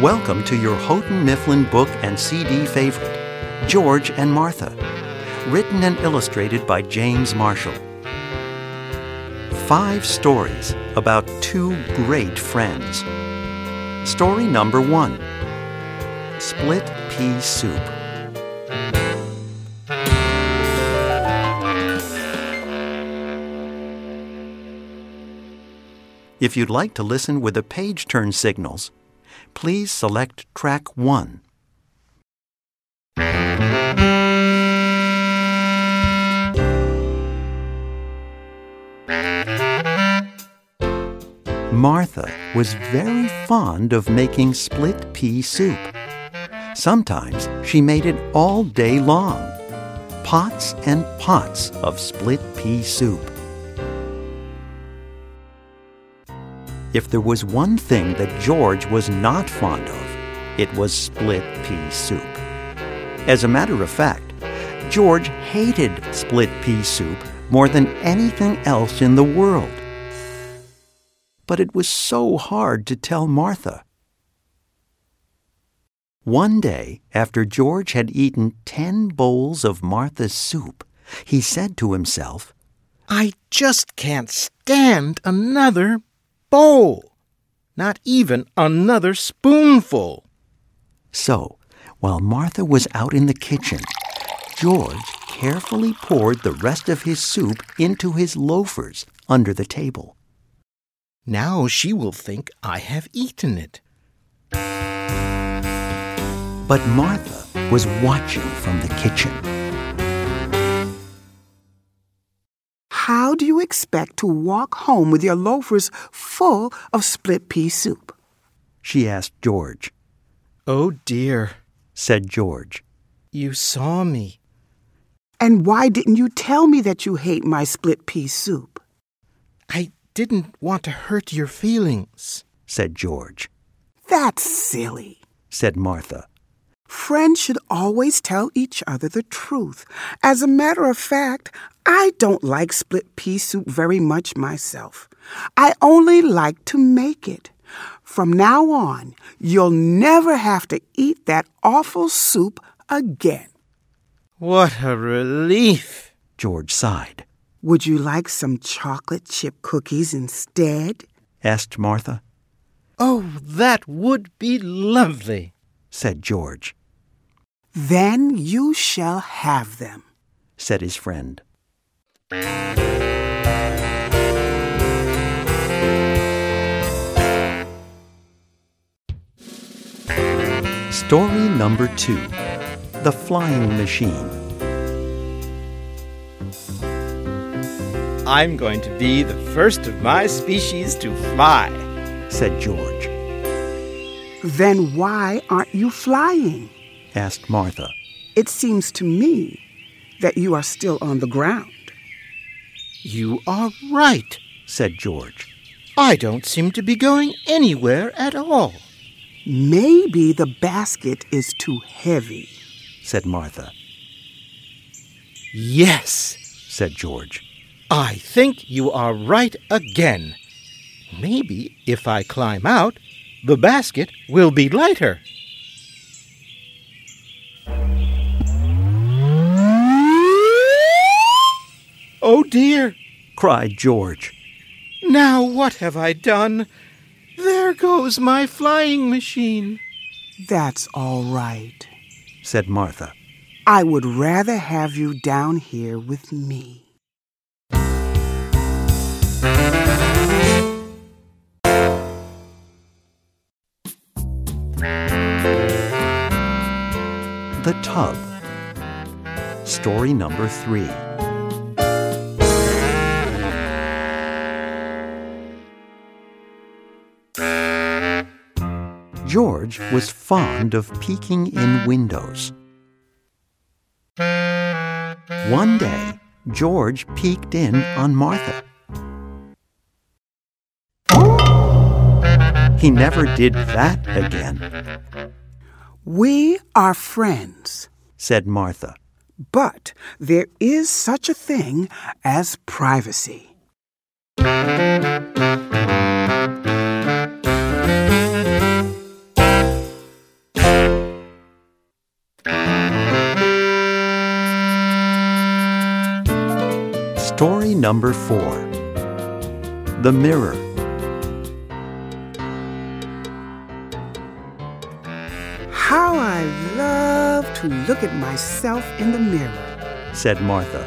Welcome to your Houghton Mifflin book and CD favorite, George and Martha, written and illustrated by James Marshall. Five stories about two great friends. Story number one Split Pea Soup. If you'd like to listen with the page turn signals, please select track 1. Martha was very fond of making split pea soup. Sometimes she made it all day long. Pots and pots of split pea soup. If there was one thing that George was not fond of, it was split pea soup. As a matter of fact, George hated split pea soup more than anything else in the world. But it was so hard to tell Martha. One day, after George had eaten ten bowls of Martha's soup, he said to himself, I just can't stand another bowl. Not even another spoonful. So, while Martha was out in the kitchen, George carefully poured the rest of his soup into his loafers under the table. Now she will think I have eaten it. But Martha was watching from the kitchen. How do you expect to walk home with your loafers full of split pea soup? She asked George. Oh dear, said George. You saw me. And why didn't you tell me that you hate my split pea soup? I didn't want to hurt your feelings, said George. That's silly, said Martha. Friends should always tell each other the truth. As a matter of fact, I don't like split pea soup very much myself. I only like to make it. From now on, you'll never have to eat that awful soup again. What a relief, George sighed. Would you like some chocolate chip cookies instead? asked Martha. Oh, that would be lovely, said George. Then you shall have them, said his friend. Story number two The Flying Machine. I'm going to be the first of my species to fly, said George. Then why aren't you flying? asked Martha. It seems to me that you are still on the ground. You are right, said George. I don't seem to be going anywhere at all. Maybe the basket is too heavy, said Martha. Yes, said George. I think you are right again. Maybe if I climb out, the basket will be lighter. Oh dear, cried George. Now what have I done? There goes my flying machine. That's all right, said Martha. I would rather have you down here with me. The Tub. Story number three. George was fond of peeking in windows. One day, George peeked in on Martha. He never did that again. We are friends, said Martha. But there is such a thing as privacy. Story number four The Mirror. I love to look at myself in the mirror. said Martha.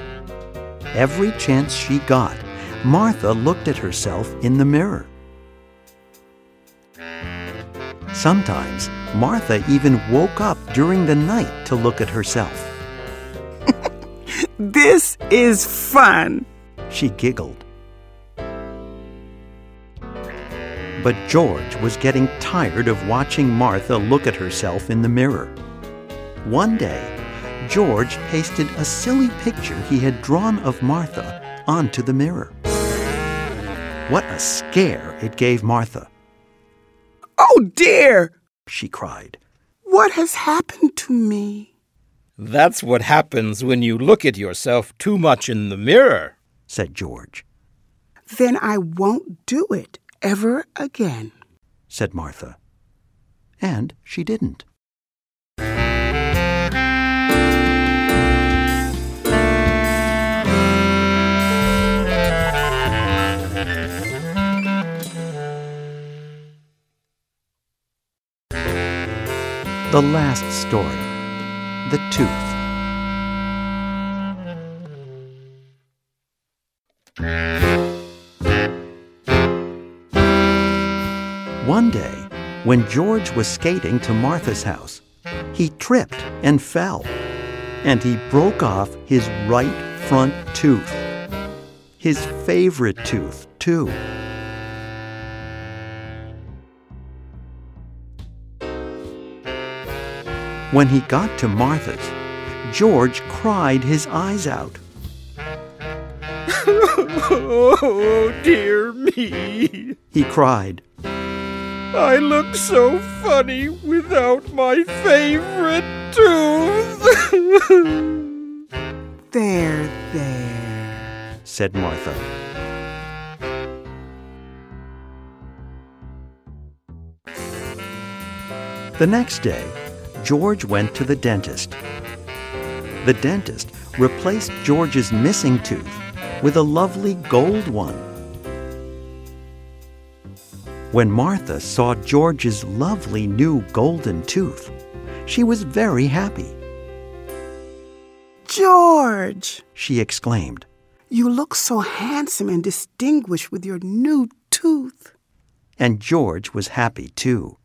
Every chance she got, Martha looked at herself in the mirror. Sometimes Martha even woke up during the night to look at herself. This is fun. She giggled. But George was getting tired of watching Martha look at herself in the mirror. One day, George pasted a silly picture he had drawn of Martha onto the mirror. What a scare it gave Martha! Oh dear! She cried. What has happened to me? That's what happens when you look at yourself too much in the mirror. said George. Then I won't do it ever again. said Martha. And she didn't. The last story The Tooth. One day, when George was skating to Martha's house, he tripped and fell, and he broke off his right front tooth. His favorite tooth, too. When he got to Martha's, George cried his eyes out. Oh, dear me. He cried, I look so funny without my favorite tooth. There, there. said Martha. The next day, George went to the dentist. The dentist replaced George's missing tooth with a lovely gold one. When Martha saw George's lovely new golden tooth, she was very happy. George, She exclaimed, you look so handsome and distinguished with your new tooth. and George was happy too.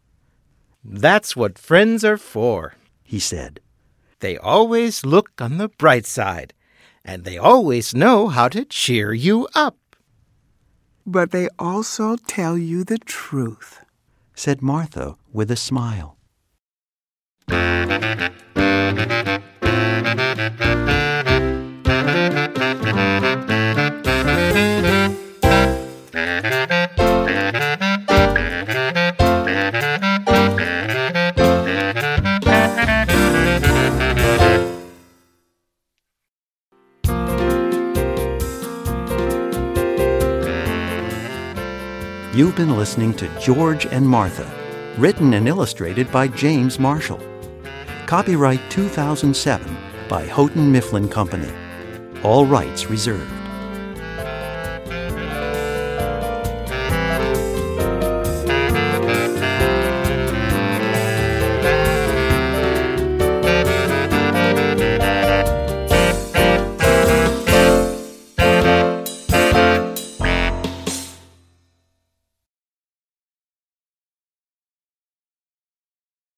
That's what friends are for. He said, They always look on the bright side, and they always know how to cheer you up. But they also tell you the truth. said Martha with a smile. You've been listening to George and Martha, written and illustrated by James Marshall. Copyright 2007 by Houghton Mifflin Company. All rights reserved.